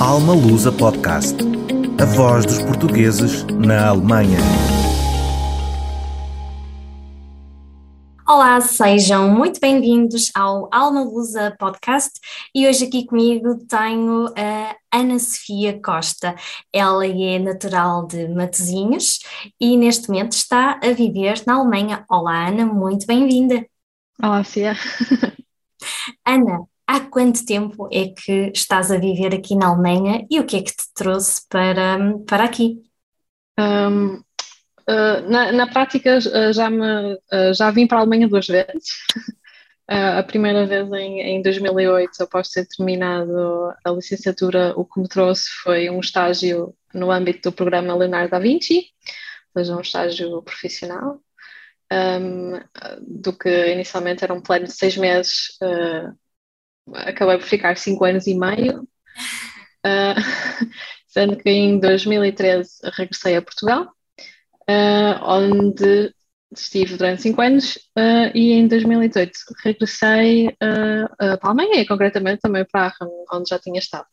Alma Lusa Podcast. A voz dos portugueses na Alemanha. Olá, sejam muito bem-vindos ao Alma Lusa Podcast e hoje aqui comigo tenho a Ana Sofia Costa. Ela é natural de Matosinhos e neste momento está a viver na Alemanha. Olá, Ana, muito bem-vinda. Olá, Cia. Ana, há quanto tempo é que estás a viver aqui na Alemanha e o que é que te trouxe para, para aqui? Um, uh, na, na, prática, uh, já, me, uh, já vim para a Alemanha duas vezes. a primeira vez em, em 2008, após ter terminado a licenciatura, o que me trouxe foi um estágio no âmbito do programa Leonardo da Vinci, ou seja, um estágio profissional um, do que inicialmente era um plano de seis meses, uh, acabei por ficar cinco anos e meio, uh, sendo que em 2013 regressei a Portugal, uh, onde estive durante cinco anos e em 2018 regressei para a Alemanha e concretamente também para Aachen, onde já tinha estado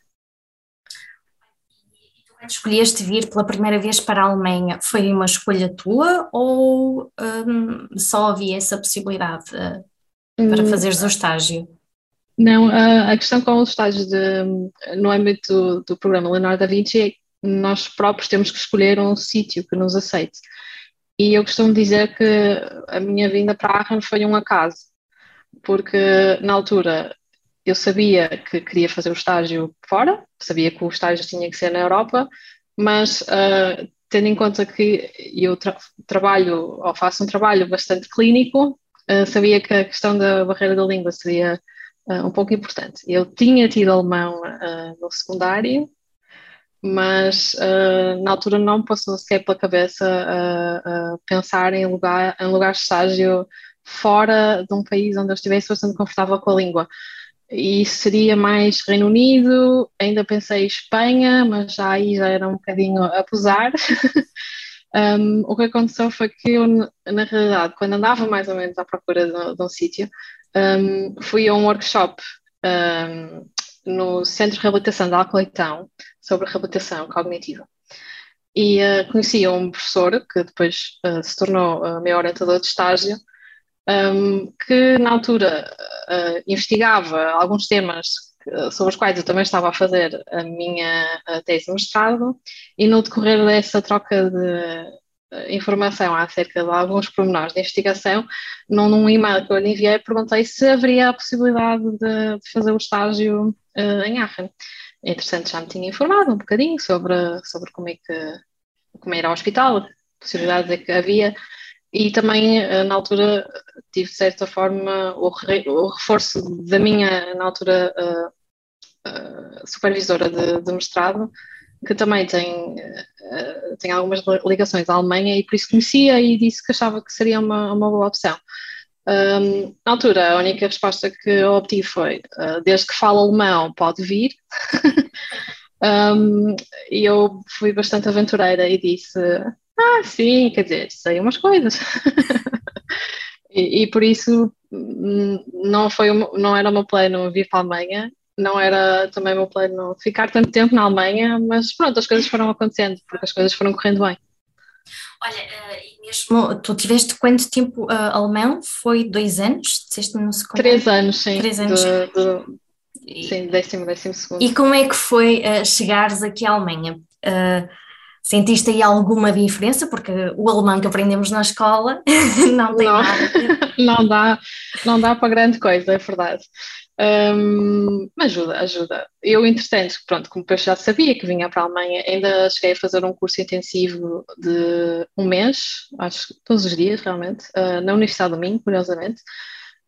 escolheste vir pela primeira vez para a Alemanha, foi uma escolha tua ou um, só havia essa possibilidade uh, para hum. fazeres o estágio? Não, a, questão com os estágios de, no âmbito do, do programa Leonardo da Vinci é que nós próprios temos que escolher um sítio que nos aceite. E eu costumo dizer que a minha vinda para Aachen foi um acaso, porque na altura eu sabia que queria fazer o estágio fora, sabia que o estágio tinha que ser na Europa, mas uh, tendo em conta que eu tra trabalho ou faço um trabalho bastante clínico, uh, sabia que a questão da barreira da língua seria uh, um pouco importante. Eu tinha tido alemão no secundário, mas na altura não passou sequer pela cabeça pensar em lugar, em lugar de estágio fora de um país onde eu estivesse bastante confortável com a língua e seria mais Reino Unido, ainda pensei Espanha, mas já aí já era um bocadinho a pesar. um, o que aconteceu foi que eu, na realidade, quando andava mais ou menos à procura de, de um sítio, um, fui a um workshop um, no Centro de Reabilitação de Alcoleitão sobre reabilitação cognitiva. E uh, conheci um professor que depois uh, se tornou uh, meu orientador de estágio, um, que na altura uh, investigava alguns temas sobre os quais eu também estava a fazer a minha tese de mestrado e no decorrer dessa troca de informação acerca de alguns pormenores de investigação, num, num e-mail que eu lhe enviei, perguntei se haveria a possibilidade de, de fazer o estágio uh, em Aachen. Entretanto, já me tinha informado um bocadinho sobre, sobre como é que como era o hospital, possibilidades é que havia, e também eh, na altura tive de certa forma o, re, o reforço da minha na altura uh, supervisora de, de, mestrado que também tem, uh, tem algumas ligações à Alemanha e por isso conhecia e disse que achava que seria uma, uma boa opção. Um, na altura, a única resposta que obtive foi: desde que fala alemão, pode vir. um, e eu fui bastante aventureira e disse: ah, sim, quer dizer, sei umas coisas. e, e, por isso hum, não, foi, não era o meu plano vir para a Alemanha, não era também o meu plano ficar tanto tempo na Alemanha, mas pronto, as coisas foram acontecendo, porque as coisas foram correndo bem. Olha, uh, e mesmo tu tiveste quanto tempo uh, alemão? Foi dois anos? Disseste no Três anos, sim. Três anos. De, de, sim, décimo, décimo segundo. E como é que foi uh, chegares aqui à Alemanha? Sentiste aí alguma diferença? Porque o alemão que aprendemos na escola não tem não, nada. não, dá, não dá para grande coisa, é verdade. Um, ajuda, ajuda. Eu, entretanto, pronto, como eu já sabia que vinha para a Alemanha, ainda cheguei a fazer um curso intensivo de um mês, acho que todos os dias realmente, uh, na Universidade do Minho, curiosamente.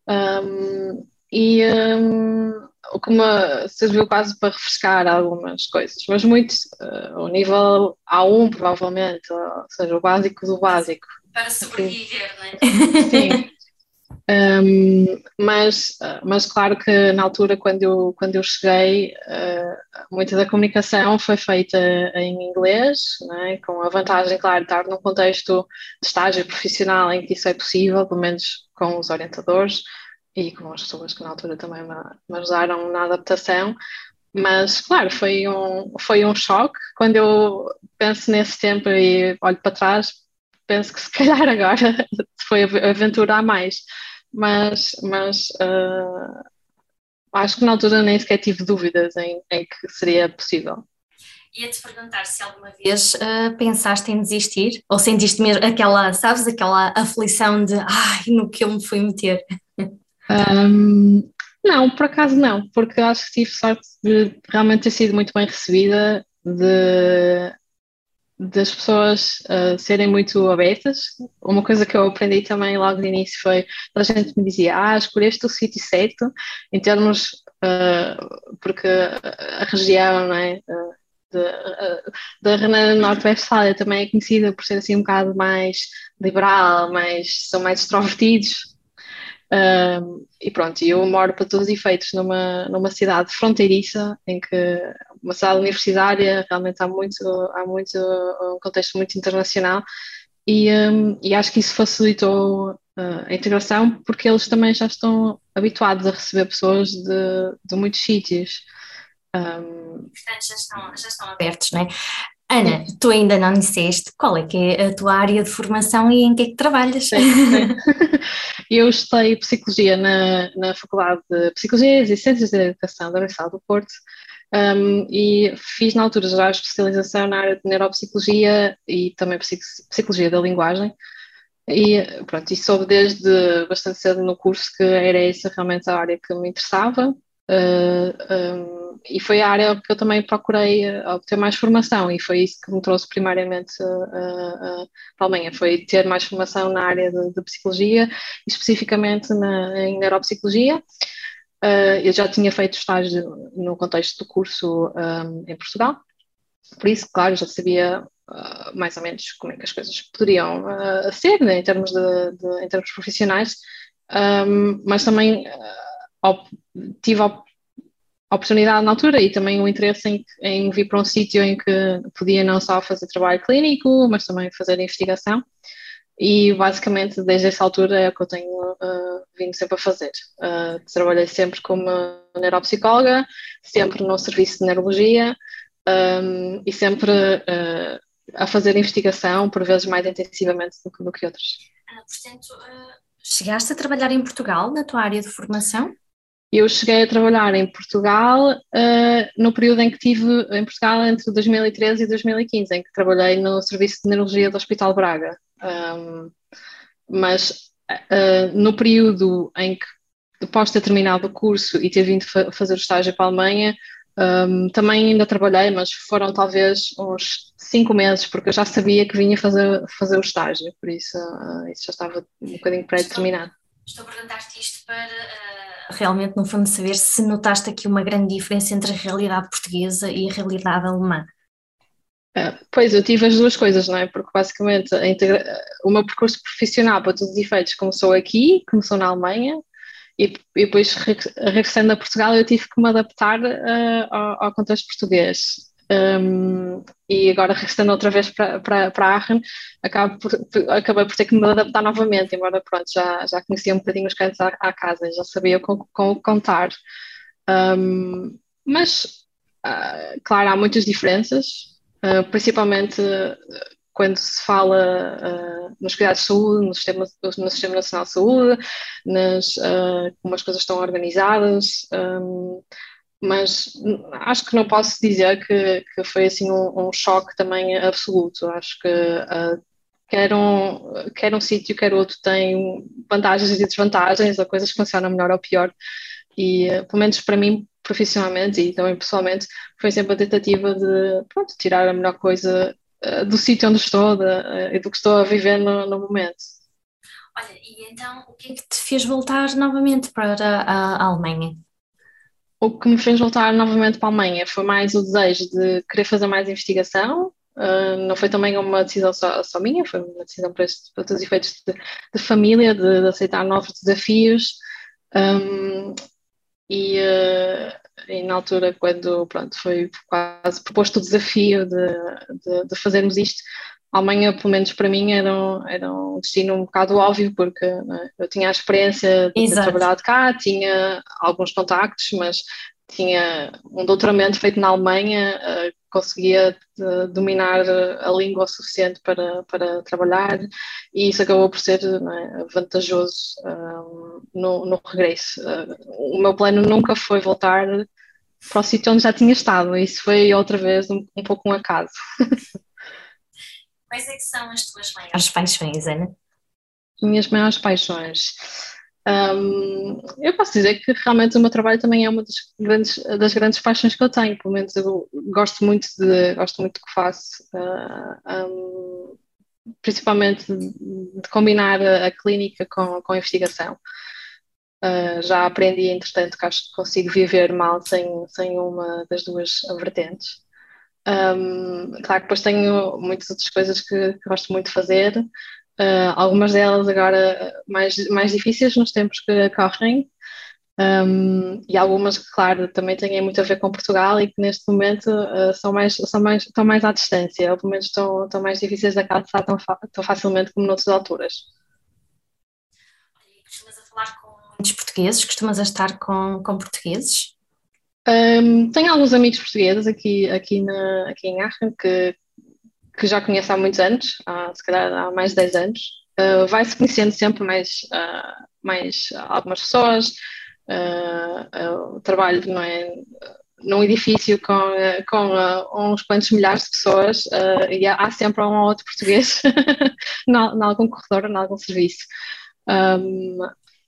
Um, e um, o que me serviu quase para refrescar algumas coisas, mas muito uh, o nível A1 provavelmente, ou seja, o básico do básico. Para sobreviver, não é? Sim. Um, mas, mas claro que na altura quando eu, quando eu cheguei uh, muita da comunicação foi feita em inglês é? com a vantagem claro de estar num contexto de estágio profissional em que isso é possível, pelo menos com os orientadores e com as pessoas que na altura também me, me ajudaram na adaptação, mas, claro, foi um, foi um choque. Quando eu penso nesse tempo e olho para trás, penso que se calhar agora foi aventura a mais. Mas, mas uh, acho que na altura nem sequer tive dúvidas em, em que seria possível. Ia-te perguntar se alguma vez uh, pensaste em desistir ou sentiste mesmo aquela, sabes, aquela aflição de ai, no que eu me fui meter? Um, não, por acaso não, porque acho que tive sorte de realmente ter sido muito bem recebida, de das pessoas uh, serem muito abertas. Uma coisa que eu aprendi também logo no início foi a gente me dizia, ah, escolheste o sítio certo, em termos, uh, porque a região, não é? Uh, da Renana Norte-Westfália também é conhecida por ser assim um bocado mais liberal, mais, são mais extrovertidos. E pronto, eu moro para todos os efeitos numa, numa cidade fronteiriça, em que uma cidade universitária, realmente há muito, há muito um contexto muito internacional, e, um, e acho que isso facilitou uh, a integração, porque eles também já estão habituados a receber pessoas de, de muitos sítios. Um, Portanto, já estão, já estão abertos, não é? Ana, tu ainda não disseste qual é que é a tua área de formação e em que é que trabalhas? Sim, sim. Eu estudei Psicologia na, na Faculdade de Psicologia e Ciências da Educação da Universidade do Porto um, e fiz na altura já a especialização na área de Neuropsicologia e também Psicologia da Linguagem. E pronto, e soube desde bastante cedo no curso que era essa realmente a área que me interessava. Uh, ah, um, e foi a área que eu também procurei uh, obter mais formação e foi isso que me trouxe primariamente uh, para a Alemanha, foi ter mais formação na área de, de psicologia, especificamente na, em neuropsicologia. Eu já tinha feito estágio no contexto do curso um, em Portugal, por isso, claro, já sabia mais ou menos como é que as coisas poderiam ser né, em, termos de, de, em termos profissionais, um, mas também tive a oportunidade na altura e também o interesse em, em vir para um sítio em que podia não só fazer trabalho clínico, mas também fazer investigação. E basicamente, desde essa altura, é o que eu tenho uh, vindo sempre a fazer. Uh, trabalhei sempre como neuropsicóloga, sempre no serviço de neurologia um, e sempre uh, a fazer investigação, por vezes mais intensivamente do que, do que outras. Portanto, chegaste a trabalhar em Portugal na tua área de formação? Eu cheguei a trabalhar em Portugal uh, no período em que tive em Portugal entre 2013 e 2015, em que trabalhei no Serviço de Neurologia do Hospital Braga. Um, mas uh, no período em que, depois de ter terminado o curso e ter vindo fa fazer o estágio para a Alemanha, um, também ainda trabalhei, mas foram talvez uns cinco meses, porque eu já sabia que vinha fazer, fazer o estágio, por isso uh, isso já estava um bocadinho pré-determinado. Estou, estou a perguntar-te isto para realmente, no fundo, saber se notaste aqui uma grande diferença entre a realidade portuguesa e a realidade alemã. Uh, pois, eu tive as duas coisas, não é? Porque basicamente integra... o meu percurso profissional, para todos os efeitos, começou aqui, começou na Alemanha, e, e depois regressando a Portugal eu tive que me adaptar uh, ao, ao, contexto português. Um, e agora regressando outra vez para, para, para Aachen, acabo por, acabei por ter que me adaptar novamente, embora pronto, já, já conhecia um bocadinho os cantos à, à casa, já sabia como, como contar. Um, mas, uh, claro, há muitas diferenças, uh, principalmente quando se fala uh, nos cuidados de saúde, no sistema, no sistema Nacional de Saúde, nas, como as coisas estão organizadas. Um, mas acho que não posso dizer que, que foi assim um, um choque também absoluto. Acho que uh, quer um, quer um sítio, quer outro tem vantagens e desvantagens, ou coisas que funcionam melhor ou pior. E, uh, pelo menos para mim, profissionalmente e também pessoalmente, foi sempre a tentativa de pronto, tirar a melhor coisa uh, do sítio onde estou e do que estou a viver no, no momento. Olha, e então o que é que te fez voltar novamente para a Alemanha? o que me fez voltar novamente para a Alemanha foi mais o desejo de querer fazer mais investigação. Uh, não foi também uma decisão só, só minha, foi uma decisão para, este, para todos os efeitos de, de família, de, de, aceitar novos desafios. Um, e, uh, e, na altura, quando pronto, foi quase proposto o desafio de, de, de fazermos isto, a Alemanha, pelo menos para mim, era um, era um destino um bocado óbvio, porque né, eu tinha a experiência de Exato. ter trabalhado cá, tinha alguns contactos, mas tinha um doutoramento feito na Alemanha, uh, conseguia uh, dominar a língua o suficiente para, para trabalhar e isso acabou por ser é, vantajoso uh, no, no, regresso. o meu plano nunca foi voltar para o sítio onde já tinha estado, isso foi outra vez um, um pouco um acaso. Quais é que são as tuas maiores paixões, Ana? Minhas maiores paixões. Um, eu posso dizer que realmente o meu trabalho também é uma das grandes, das grandes paixões que eu tenho, pelo menos eu gosto muito de, gosto muito do que faço, uh, um, principalmente de, de, combinar a, a, clínica com, com a investigação. Uh, já aprendi, entretanto, que acho que consigo viver mal sem, sem uma das duas vertentes. Um, claro que depois tenho muitas outras coisas que, que gosto muito de fazer, Uh, algumas delas agora mais, mais difíceis nos tempos que correm, um, e algumas que, claro, também têm muito a ver com Portugal e que neste momento uh, são mais, são mais, estão mais à distância, ou pelo menos estão, estão mais difíceis de alcançar tão, tão facilmente como noutras alturas. Costumas a falar com muitos portugueses? Costumas a estar com, com portugueses? Um, tenho alguns amigos portugueses aqui, aqui, na, aqui em Aachen que, que já conheço há muitos anos, há, se calhar há mais de 10 anos, uh, vai-se conhecendo sempre mais, uh, mais algumas pessoas, uh, trabalho não é, num edifício com, com uns quantos milhares de pessoas e há, há, sempre um ou outro português em algum corredor, em algum serviço. Um,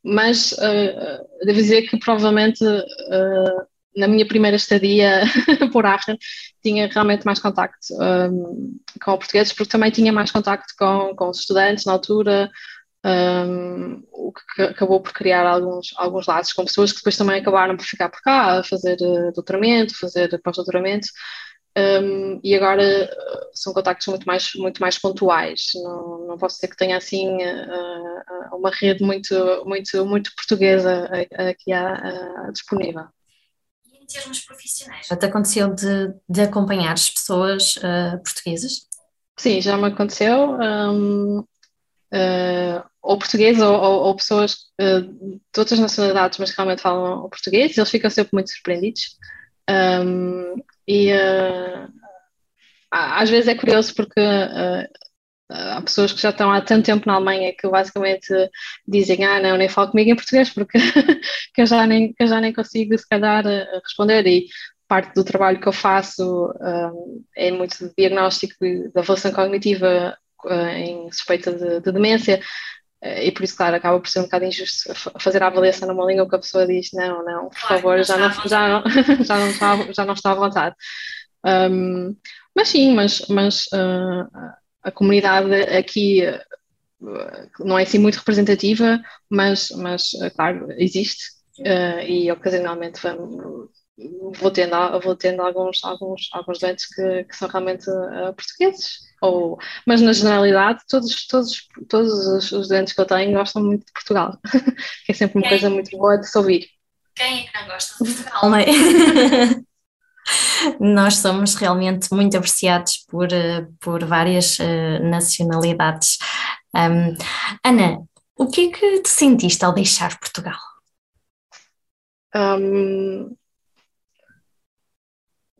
mas devo dizer que provavelmente na minha primeira estadia por Aachen, tinha realmente mais contacto um, com portugueses, porque também tinha mais contacto com, com os estudantes na altura, um, o que acabou por criar alguns, alguns laços com pessoas que depois também acabaram por ficar por cá, a fazer uh, doutoramento, fazer pós-doutoramento, um, e agora uh, são contactos muito mais, muito mais pontuais. Não, não posso dizer que tenha assim uh, uma rede muito, muito, muito portuguesa aqui disponível termos profissionais. Já te aconteceu de, de acompanhar as pessoas uh, portuguesas? Sim, já me aconteceu. Um, uh, eh, ou português ou, ou, ou pessoas uh, de outras nacionalidades, mas que realmente falam português, eles ficam sempre muito surpreendidos. Um, e às vezes é curioso porque há pessoas que já estão há tanto tempo na Alemanha que basicamente dizem, ah não, nem falo comigo em português porque que eu, já nem, que eu já nem consigo se calhar eh, responder. E parte do trabalho que eu faço um, eh, é muito de diagnóstico da avaliação cognitiva uh, em suspeita de, de demência. Uh, e por isso, claro, acaba por ser um bocado injusto fazer a avaliação numa língua que a pessoa diz não, não, por favor, já não, já, não, já, não está, já não está à vontade. Um, mas sim, mas, mas uh, a comunidade aqui eh, não é assim muito representativa, mas, mas eh, claro, existe uh, e ocasionalmente vamos, vou tendo, vou tendo alguns, alguns, alguns doentes que, que são realmente uh, portugueses. Ou, mas na generalidade, todos, todos, todos os doentes que eu tenho gostam muito de Portugal, que é sempre uma Quem? coisa muito boa de se ouvir. Quem é que não gosta de Portugal, não é? Nós somos realmente muito apreciados por, eh, por várias uh, nacionalidades. Um, Ana, o que é que te sentiste ao deixar Portugal? Um,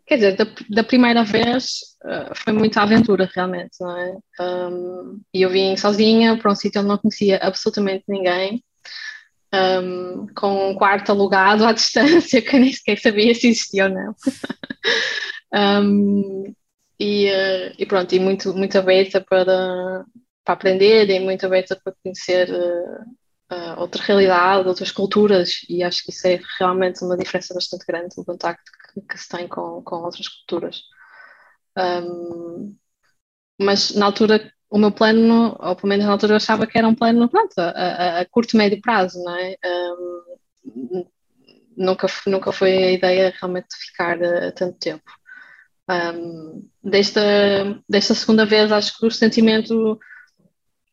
quer dizer, da, da primeira vez uh, foi muita aventura, realmente, não é? Um, e eu vim sozinha para um sítio onde não conhecia absolutamente ninguém um, com um quarto alugado à distância, que eu nem sequer sabia se existia ou não. um, e, uh, e, pronto, e muito, muito aberta para, para aprender e muito aberta para conhecer uh, outra realidade, outras culturas, e acho que isso é realmente uma diferença bastante grande no contacto que, que se tem com, com outras culturas. Um, mas na altura o meu plano, ou pelo menos na altura eu achava que era um plano pronto, a, a, curto, médio prazo, não é? Um, nunca, nunca foi a ideia realmente de ficar uh, tanto tempo. Um, desta, desta segunda vez acho que o sentimento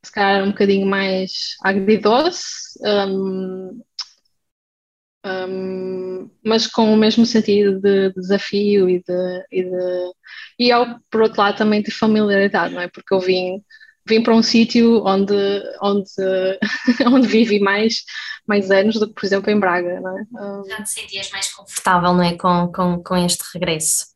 se calhar um bocadinho mais agridoce, um, um, mas com o mesmo sentido de, desafio e de, e de e ao, por outro lado também de familiaridade, não é? Porque eu vim vim para um sítio onde, onde, onde vivi mais, mais anos do que, por exemplo, em Braga. Não é? Já te sentias mais confortável, não é? Com, com, com este regresso?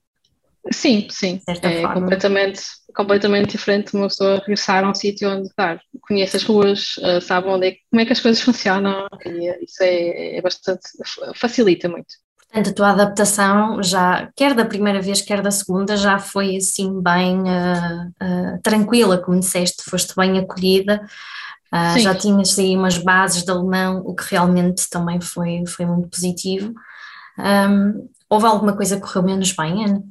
Sim, sim. É completamente, completamente diferente uma pessoa regressar a um sítio onde claro, conhece as ruas, uh, sabe onde é, como é que as coisas funcionam e isso é, é bastante, facilita muito. Portanto, a tua adaptação já, quer da primeira vez, quer da segunda, já foi assim bem uh, uh, tranquila, como disseste, foste bem acolhida, uh, já tinhas aí umas bases de alemão, o que realmente também foi, foi muito positivo. Um, houve alguma coisa que correu menos bem, Ana?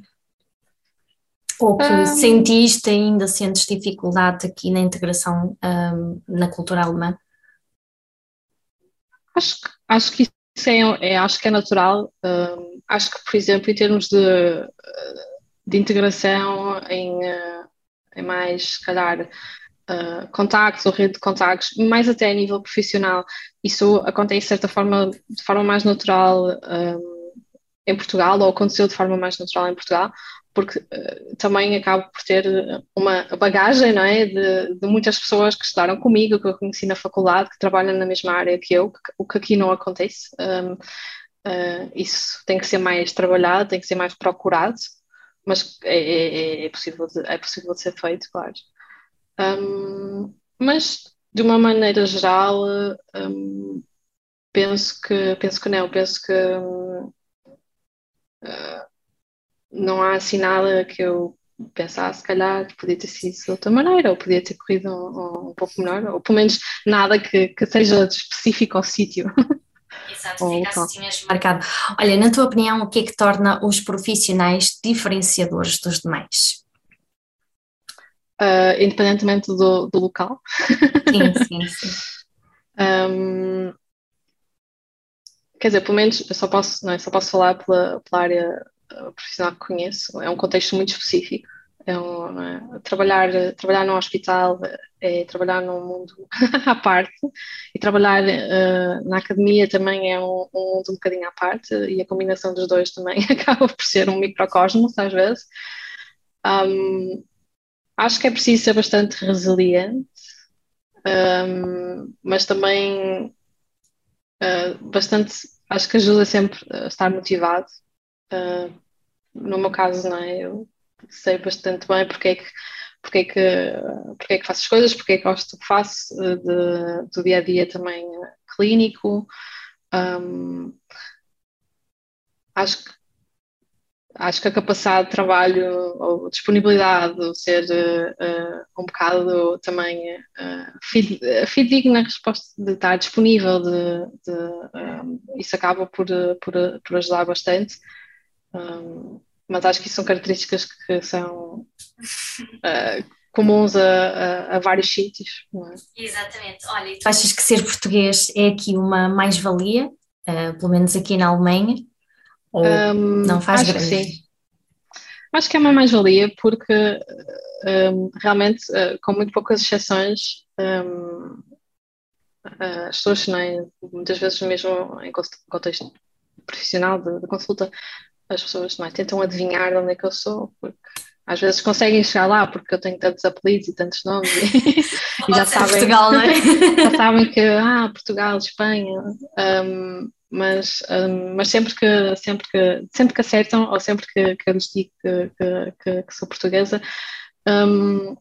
Ou que um, sentiste ainda, sentes dificuldade aqui na integração um, na cultura alemã? Acho, acho que isso é, é, acho que é natural. Um, acho que, por exemplo, em termos de, de integração em, uh, em mais, se calhar, uh, contactos ou rede de contactos, mais até a nível profissional, isso acontece de certa forma, de forma mais natural um, em Portugal, ou aconteceu de forma mais natural em Portugal, porque uh, também acabo por ter uma bagagem não é, de, de, muitas pessoas que estudaram comigo, que eu conheci na faculdade, que trabalham na mesma área que eu, que, o que aqui não acontece. Um, uh, isso tem que ser mais trabalhado, tem que ser mais procurado, mas é, é, é, é possível, de, é possível de ser feito, claro. Um, mas, de uma maneira geral, um, penso que penso que não, penso que uh, não há assim nada que eu pensasse, se calhar podia ter sido de outra maneira, ou podia ter corrido um, um pouco melhor, ou pelo menos nada que, que seja específico ao sítio. Exato, ficasse tinhas marcado. Olha, na tua opinião, o que é que torna os profissionais diferenciadores dos demais? Uh, independentemente do, do local. Sim, sim, sim. um, quer dizer, pelo menos eu só posso, não é, só posso falar pela, pela área profissional que conheço, é um contexto muito específico. É um, é? Trabalhar, trabalhar num hospital é trabalhar num mundo à parte e trabalhar uh, na academia também é um, um mundo um bocadinho à parte e a combinação dos dois também acaba por ser um microcosmos às vezes. Um, acho que é preciso ser bastante resiliente, mas também uh, bastante, acho que ajuda sempre a estar motivado Uh, no meu caso, não é? Eu sei bastante bem porque é que, porque é que, porque é que faço as coisas, porque é que gosto do que faço, de, do dia a dia também clínico. Um, acho que acho que a capacidade de trabalho ou disponibilidade, ou ser uh, um bocado também uh, fidedigna resposta de estar disponível, de, de um, isso acaba por, por, por ajudar bastante. Um, mas acho que isso são características que são uh, comuns a, a, a, vários sítios. É? Exatamente. Olha, tu achas que ser português é aqui uma mais-valia, uh, pelo menos aqui na Alemanha? Ou um, não faz acho grande? Que sim. Acho que é uma mais-valia porque um, realmente, uh, com muito poucas exceções, um, as pessoas, é? muitas vezes mesmo em contexto profissional de, de consulta, as pessoas mais tentam adivinhar de onde é que eu sou, porque às vezes conseguem chegar lá porque eu tenho tantos apelidos e tantos nomes e, e já sabem Portugal, não é? já sabem que ah, Portugal, Espanha, um, mas, um, mas sempre que sempre que sempre que acertam ou sempre que, que eu lhes digo que, que, que sou portuguesa um,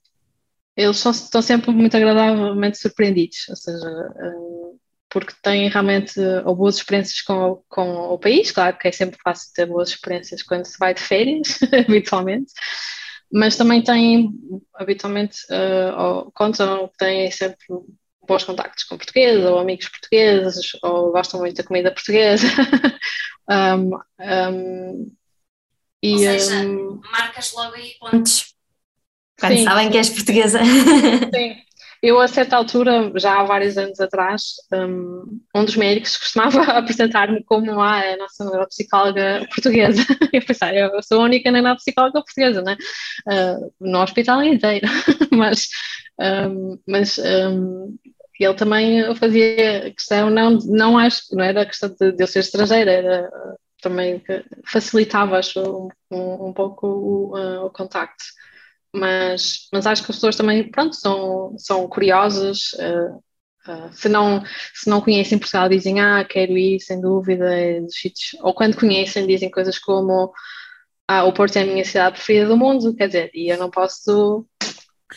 eles são, estão sempre muito agradavelmente surpreendidos, ou seja, um, porque têm realmente ou boas experiências com, com o país, claro que é sempre fácil ter boas experiências quando se vai de férias, habitualmente, mas também têm, habitualmente, uh, ou contam que têm sempre bons contactos com portugueses, ou amigos portugueses, ou gostam muito da comida portuguesa. um, um, e, ou seja, um, marcas logo aí pontos quando sim, sabem que és portuguesa. Sim, eu, a certa altura, já há vários anos atrás, um, um dos médicos costumava apresentar-me como ah, a nossa neuropsicóloga portuguesa. Eu pensei, eu sou a única neuropsicóloga portuguesa, né? Uh, no hospital inteiro. mas um, mas um, ele também fazia questão, não, não acho, não era questão de, de eu ser estrangeira, era também que facilitava, acho, um, um pouco o, uh, o contacto. Mas, mas acho que as pessoas também, pronto, são, são curiosas. Uh, uh, se, não, se não conhecem Portugal, dizem, ah, quero ir, sem dúvida, é. Ou quando conhecem, dizem coisas como, ah, o Porto é a minha cidade preferida do mundo, quer dizer, e eu não posso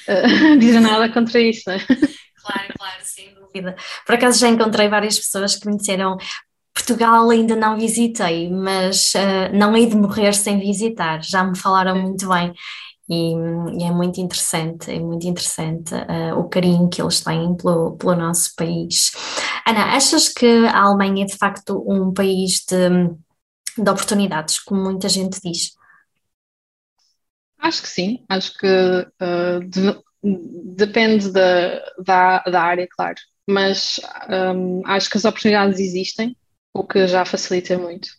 uh, dizer nada contra isso, né? Claro, claro, sem dúvida. Por acaso já encontrei várias pessoas que me disseram Portugal ainda não visitei, mas uh, não hei de morrer sem visitar. Já me falaram muito bem e, e, é muito interessante, é muito interessante uh, o carinho que eles têm pelo, pelo nosso país. Ana, achas que a Alemanha é de facto um país de, de oportunidades, como muita gente diz? Acho que sim, acho que uh, de, depende da, da, da, área, claro, mas um, acho que as oportunidades existem, o que já facilita muito.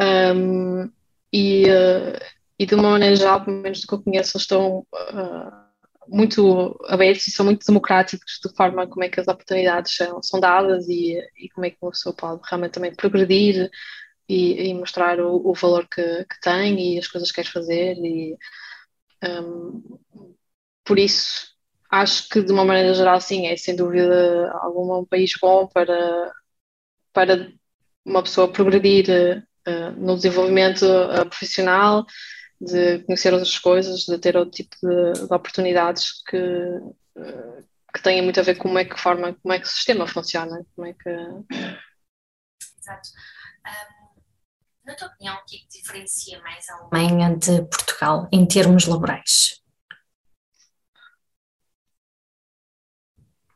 Um, e, uh, e de uma maneira geral, pelo menos do que eu conheço, eles estão uh, muito abertos e são muito democráticos de forma como é que as oportunidades são, são dadas e, e como é que uma pessoa pode realmente também progredir e, e mostrar o, o, valor que, que tem e as coisas que quer fazer e um, por isso acho que de uma maneira geral sim, é sem dúvida algum um país bom para, para uma pessoa progredir uh, no desenvolvimento uh, profissional de conhecer outras coisas, de ter outro tipo de, de oportunidades que, uh, que tenha muito a ver com como é que forma, como é que o sistema funciona, como é que... Exato. Um, na tua opinião, o que, é que diferencia mais a Alemanha de Portugal em termos laborais?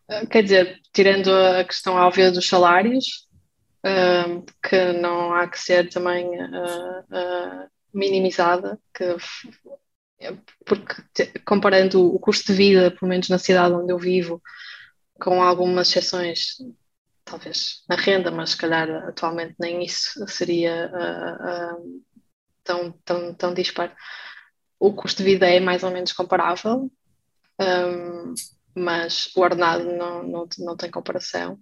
Ah, quer dizer, tirando a questão óbvia dos salários, uh, que não há que ser também uh, uh, minimizada, que, porque comparando o custo de vida, pelo menos na cidade onde eu vivo, com algumas exceções, talvez na renda, mas se calhar atualmente nem isso seria uh, uh, tão, tão, tão disparo. O custo de vida é mais ou menos comparável, um, mas o ordenado não, não, não tem comparação.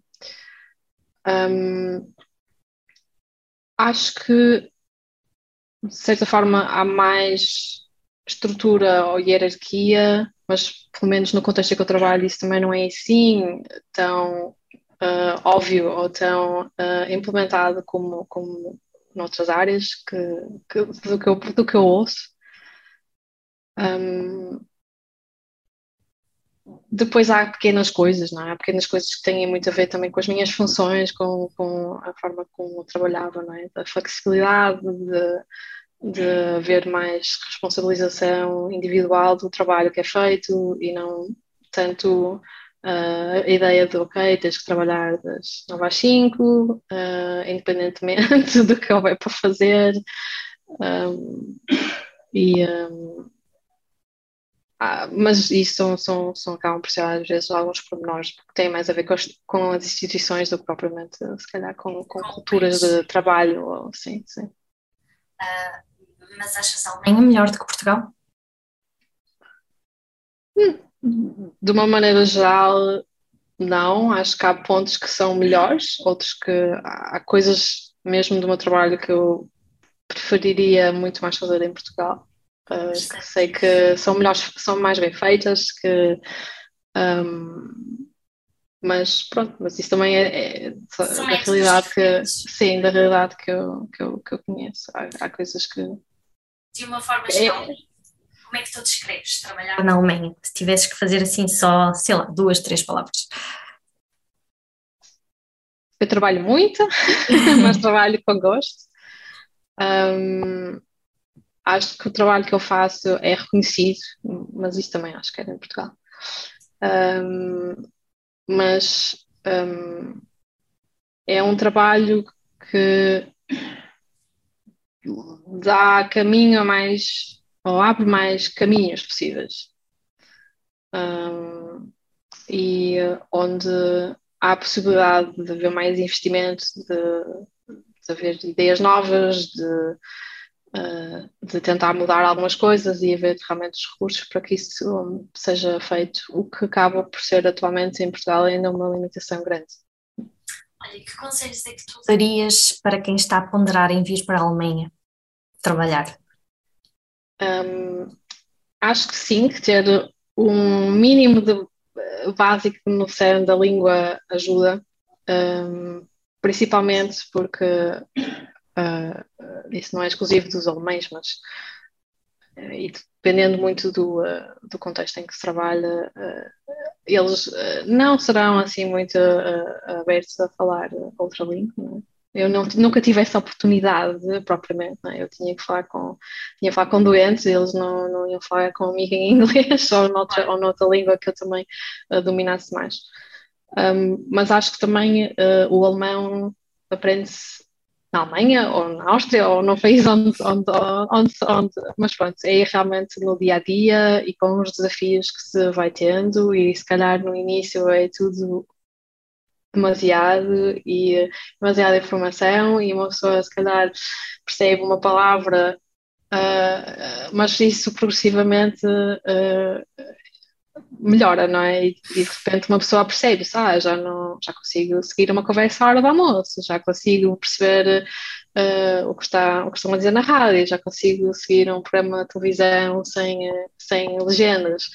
Um, acho que de certa forma há mais estrutura ou hierarquia, mas pelo menos no contexto em que eu trabalho isso também não é assim tão uh, óbvio ou tão uh, implementado como, como noutras áreas que, que, do, que eu, do que eu ouço. Um, depois há pequenas coisas, não é? Há pequenas coisas que têm muito a ver também com as minhas funções, com, com a forma como eu trabalhava, não é? Da flexibilidade, de, de haver mais responsabilização individual do trabalho que é feito e não tanto uh, a ideia de, ok, tens que trabalhar das 9 às 5, uh, independentemente do que houver para fazer. Um, e, um, ah, mas isso são, são, são, acabam por ser às vezes alguns pormenores, porque têm mais a ver com as, com as instituições do que propriamente, se calhar, com, com culturas de trabalho, ou, sim, sim. Uh, mas achas a Alemanha melhor do que Portugal? De uma maneira geral, não. Acho que há pontos que são melhores, outros que há coisas mesmo do meu trabalho que eu preferiria muito mais fazer em Portugal. Uh, que sei que são melhores, são mais bem feitas, que um, mas pronto, mas isso também é, é da realidade que sim, da realidade que eu, que eu, que eu conheço. Há, há coisas que de uma forma geral, é, como é que tu descreves trabalhar na Alemanha? Se tivesses que fazer assim só, sei lá, duas, três palavras. Eu trabalho muito, mas trabalho com gosto. Um, acho que o trabalho que eu faço é reconhecido, mas isso também acho que era em Portugal. Um, mas um, é um trabalho que dá caminho a mais, ou abre mais caminhos possíveis. Um, e onde há a possibilidade de haver mais investimento, de, de haver ideias novas, de de tentar mudar algumas coisas e haver realmente os recursos para que isso seja feito, o que acaba por ser atualmente em Portugal ainda uma limitação grande. Olha, que conselhos é que tu darias para quem está a ponderar em vir para a Alemanha trabalhar? Um, acho que sim, que ter um mínimo de eh, básico no cerne da língua ajuda, um, principalmente porque uh, isso não é exclusivo dos alemães, mas uh, e dependendo muito do, uh, do contexto em que se trabalha, eles não serão assim muito abertos a falar outra língua. É? Eu não, nunca tive essa oportunidade propriamente, é? eu tinha que falar com, tinha que falar com doentes, eles não, não iam falar comigo em inglês ou noutra, ou noutra língua que eu também dominasse mais. Um, mas acho que também uh, o alemão aprende-se na Alemanha ou na Áustria ou no país onde, onde, onde, onde, mas pronto, é realmente no dia a dia e com os desafios que se vai tendo e se calhar no início é tudo demasiado e demasiada informação e uma pessoa se calhar percebe uma palavra, uh, mas isso progressivamente uh, melhora, não é? E, de repente uma pessoa percebe, ah, já, não, já consigo seguir uma conversa à hora do almoço, já consigo perceber uh, o, que está, o que estão a dizer na rádio, já consigo seguir um programa de televisão sem, sem legendas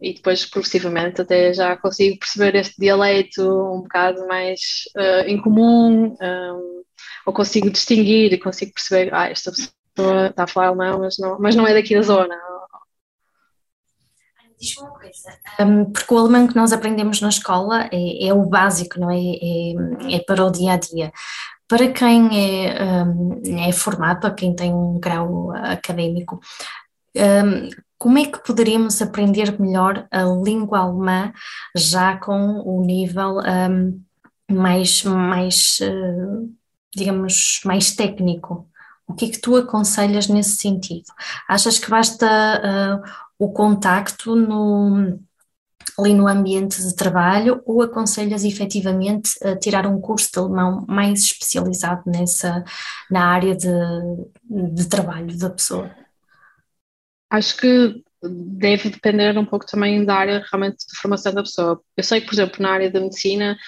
e depois progressivamente até já consigo perceber este dialeto um bocado mais uh, incomum, um, ou consigo distinguir consigo perceber, ah, esta pessoa está a falar alemão, mas não, mas não é daqui da zona. Diz-me uma coisa, um, porque o alemão que nós aprendemos na escola é, é o básico, não é? é? é? para o dia a dia. Para quem é, um, é formado, para quem tem um grau académico, um, como é que poderíamos aprender melhor a língua alemã já com o nível mais, mais uh, digamos, mais técnico? O que é que tu aconselhas nesse sentido? Achas que basta uh, o contacto no, ali no ambiente de trabalho ou aconselhas efetivamente a tirar um curso de alemão mais especializado nessa, na área de, de trabalho da pessoa? Acho que deve depender um pouco também da área realmente de formação da pessoa. Eu sei que, por exemplo, na área da medicina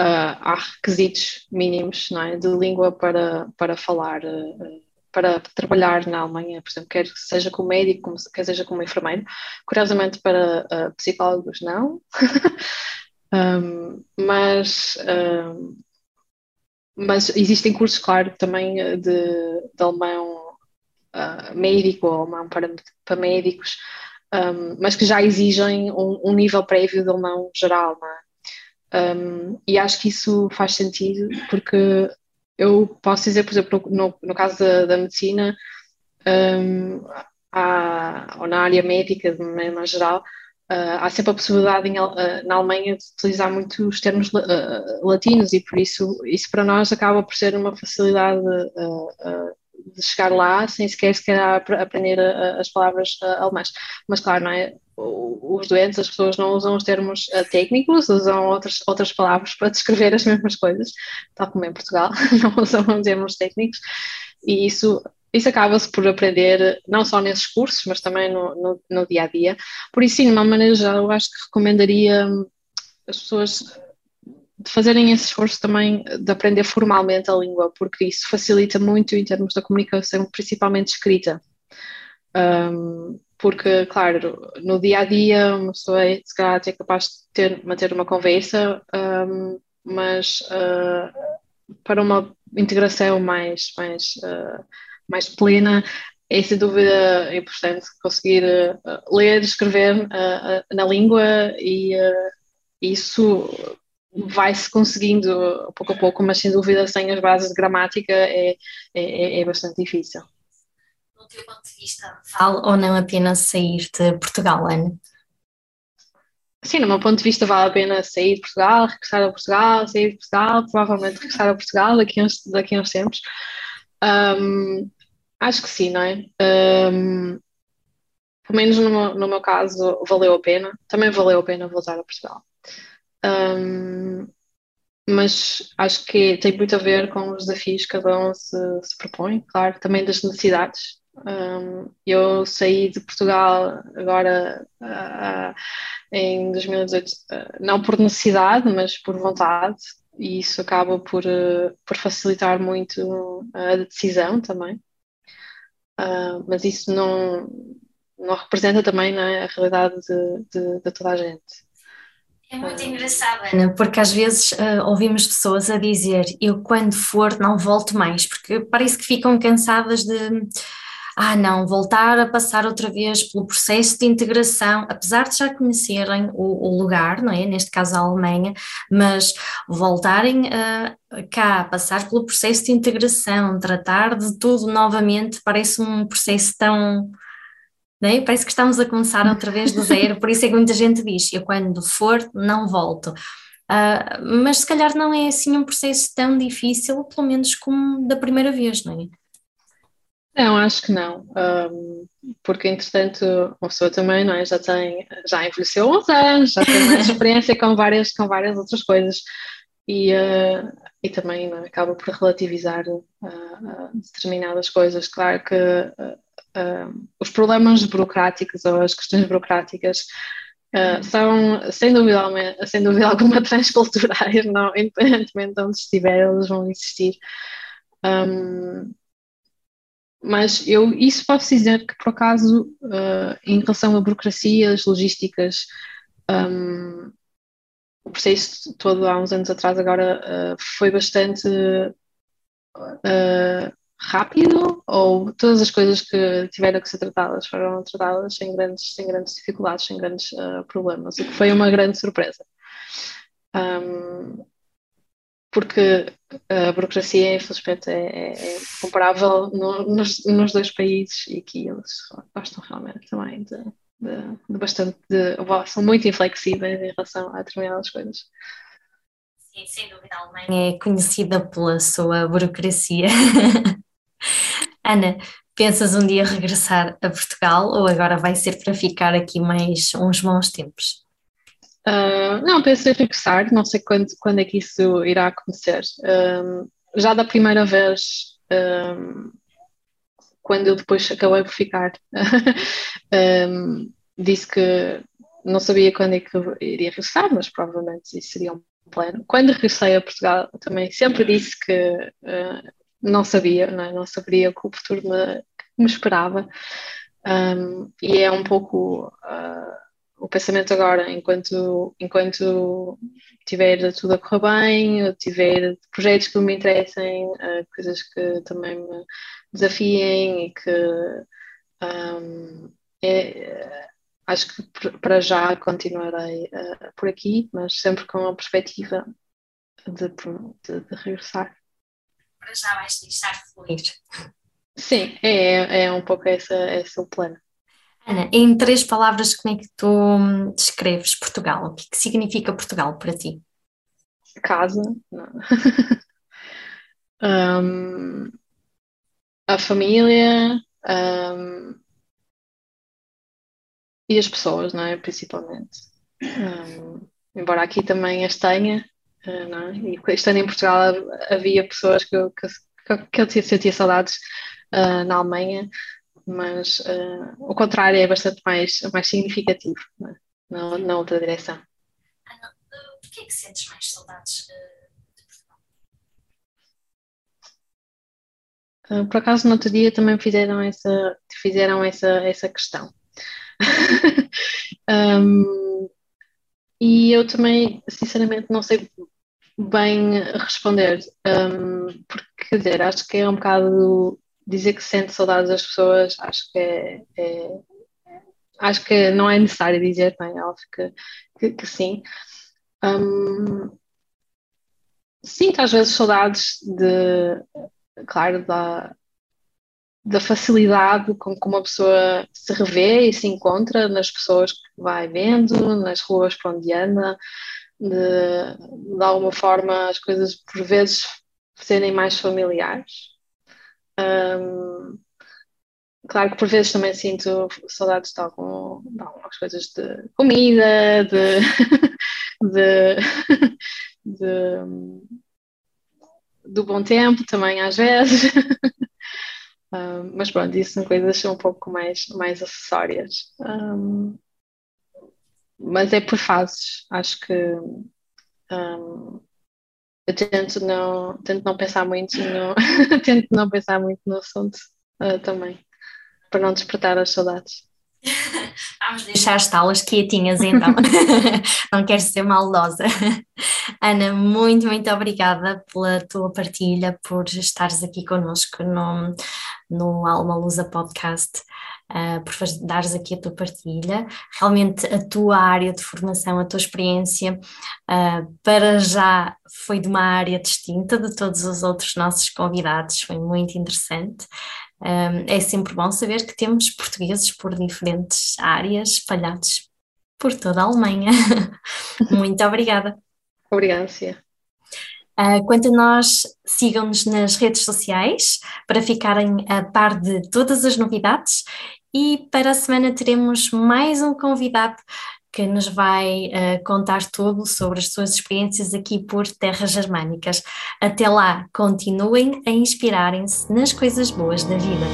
uh, há requisitos mínimos é, de língua para, para falar, uh, para trabalhar na Alemanha, por exemplo, quer seja como médico, quer seja como enfermeiro. Curiosamente, para uh, psicólogos, não. um, mas. Um, mas existem cursos, claro, também de, de alemão uh, médico ou alemão para, para médicos, um, mas que já exigem um, um, nível prévio de alemão geral, não é? Um, e acho que isso faz sentido porque eu posso dizer, por exemplo, no, no caso da, da medicina, um, há, ou na área médica, de maneira geral, Uh, há sempre a possibilidade em, uh, na Alemanha de utilizar muito os termos uh, latinos e por isso isso para nós acaba por ser uma facilidade de chegar lá sem sequer, sequer aprender as palavras alemãs. Mas claro, não é? Os doentes, as pessoas não usam os termos técnicos, usam outras, outras palavras para descrever as mesmas coisas, tal como em Portugal, não usam termos técnicos, e isso, isso acaba-se por aprender não só nesses cursos, mas também no, no, no dia a dia. Por isso, sim, de uma maneira geral, eu acho que recomendaria as pessoas de fazerem esse esforço também de aprender formalmente a língua, porque isso facilita muito em termos da comunicação, principalmente escrita. Um, porque, claro, no dia a dia uma pessoa é, se calhar é capaz de ter, manter uma conversa, um, mas uh, para uma integração mais, mais, uh, mais plena é sem dúvida importante conseguir uh, ler, escrever na língua e isso vai-se conseguindo pouco a pouco, mas sem dúvida sem as bases de gramática é, é, é bastante difícil. Teu ponto de vista, vale ou não a pena sair de Portugal, Ana? Sim, no meu ponto de vista vale a pena sair de Portugal, regressar a Portugal, sair de Portugal, provavelmente regressar a Portugal daqui a uns, daqui a uns tempos. Um, acho que sim, não é? Um, pelo menos no meu, no meu caso valeu a pena, também valeu a pena voltar a Portugal. Um, mas acho que tem muito a ver com os desafios que cada um se, se propõe, claro, também das necessidades. Um, eu saí de Portugal agora uh, em 2018, uh, não por necessidade, mas por vontade, e isso acaba por, uh, por facilitar muito a decisão também. mas isso não, não representa também não é, a realidade de, de, de toda a gente. É muito engraçado, Ana, porque às vezes uh, ouvimos pessoas a dizer eu quando for não volto mais, porque parece que ficam cansadas de ah não, voltar a passar outra vez pelo processo de integração, apesar de já conhecerem o, o lugar, não é? Neste caso a Alemanha, mas voltarem uh, cá, passar pelo processo de integração, tratar de tudo novamente, parece um processo tão né? Parece que estamos a começar outra vez do zero, por isso é que muita gente diz: eu quando for, não volto. Uh, mas se calhar não é assim um processo tão difícil, pelo menos como da primeira vez, não é? Não, acho que não, um, porque entretanto uma pessoa também não é, já tem, já envelheceu uns anos, já tem mais experiência com várias, com várias outras coisas e, uh, e também é? acaba por relativizar uh, determinadas coisas. Claro que uh, os problemas burocráticos ou as questões burocráticas uh, são, sem dúvida, alguma, sem dúvida alguma, transculturais, não, independentemente de onde estiver, eles vão existir. Um, mas eu isso posso dizer que, por acaso, uh, em relação a burocracias, logísticas, um, o processo todo há uns anos atrás agora uh, foi bastante uh, rápido ou todas as coisas que tiveram que ser tratadas foram tratadas sem grandes, sem grandes dificuldades, sem grandes problemas, o que foi uma grande surpresa. Um, porque a burocracia, infelizmente, é, é, é comparável no, nos, nos, dois países e aqui eles gostam realmente também de, de, de bastante, de, são muito inflexíveis em relação a determinadas coisas. Sim, sem dúvida, a Alemanha é conhecida pela sua burocracia. Ana, pensas um dia regressar a Portugal ou agora vai ser para ficar aqui mais uns bons tempos? Uh, não, penso em regressar, não sei quando, quando é que isso irá acontecer. Um, já da primeira vez, um, quando eu depois acabei por ficar, disse que não sabia quando é que iria regressar, mas provavelmente isso seria um plano. Quando regressei a Portugal, também sempre disse que uh, não sabia, não, é? não saberia o que o futuro me, me esperava. E é um pouco uh, o pensamento agora, enquanto, enquanto tiver tudo a correr bem, tiver projetos que me interessem, uh, coisas que também me desafiem e que um, é, acho que para já continuarei uh, por aqui, mas sempre com a perspectiva de, de, de regressar para já vais deixar fluir. Sim, é, é um pouco esse, esse o plano. Ana, em três palavras, como é que tu hum, descreves Portugal? O que, é que significa Portugal para ti? Casa. um, a família um, e as pessoas, não é? Principalmente. Um, embora aqui também as tenha, Uh, não é? E estando em Portugal havia pessoas que eu, que, que eu sentia saudades uh, na Alemanha, mas uh, o contrário é bastante mais, mais significativo é? na, na outra direção. Ana, porquê é que sentes mais saudades de Portugal? por acaso no outro dia também fizeram essa, fizeram essa, essa questão. um, e eu também, sinceramente, não sei bem responder, um, porque quer dizer, acho que é um bocado dizer que sente saudades das pessoas, acho que é, é acho que não é necessário dizer, não é óbvio que, que, que sim. Um, sinto às vezes saudades de, claro, da, da facilidade com que uma pessoa se revê e se encontra nas pessoas que vai vendo, nas ruas por onde anda, de, de alguma forma as coisas por vezes serem mais familiares. Um, claro que por vezes também sinto saudades de, algum, de algumas coisas de comida, de, de, de, do bom tempo também às vezes. Um, mas pronto, isso são coisas um pouco mais, mais acessórias. Um, mas é por fases. Acho que um, eu tento não, tento não pensar muito no, tento não pensar muito no assunto uh, também, para não despertar as saudades. Vamos deixar as talas quietinhas então, não quero ser maldosa. Ana, muito, muito obrigada pela tua partilha, por estares aqui connosco no, no Alma Lusa Podcast. Uh, por dares aqui a tua partilha. Realmente a tua área de formação, a tua experiência, uh, para já foi de uma área distinta de todos os outros nossos convidados, foi muito interessante. Um, é sempre bom saber que temos portugueses por diferentes áreas espalhados por toda a Alemanha. Muito obrigada. Obrigada, Cia. Uh, quanto a nós, sigam-nos nas redes sociais para ficarem a par de todas as novidades e para a semana teremos mais um convidado que nos vai uh, contar tudo sobre as suas experiências aqui por terras germânicas. Até lá, continuem a inspirarem-se nas coisas boas da vida.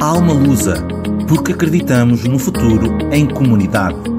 Alma Lusa, porque acreditamos no futuro em comunidade.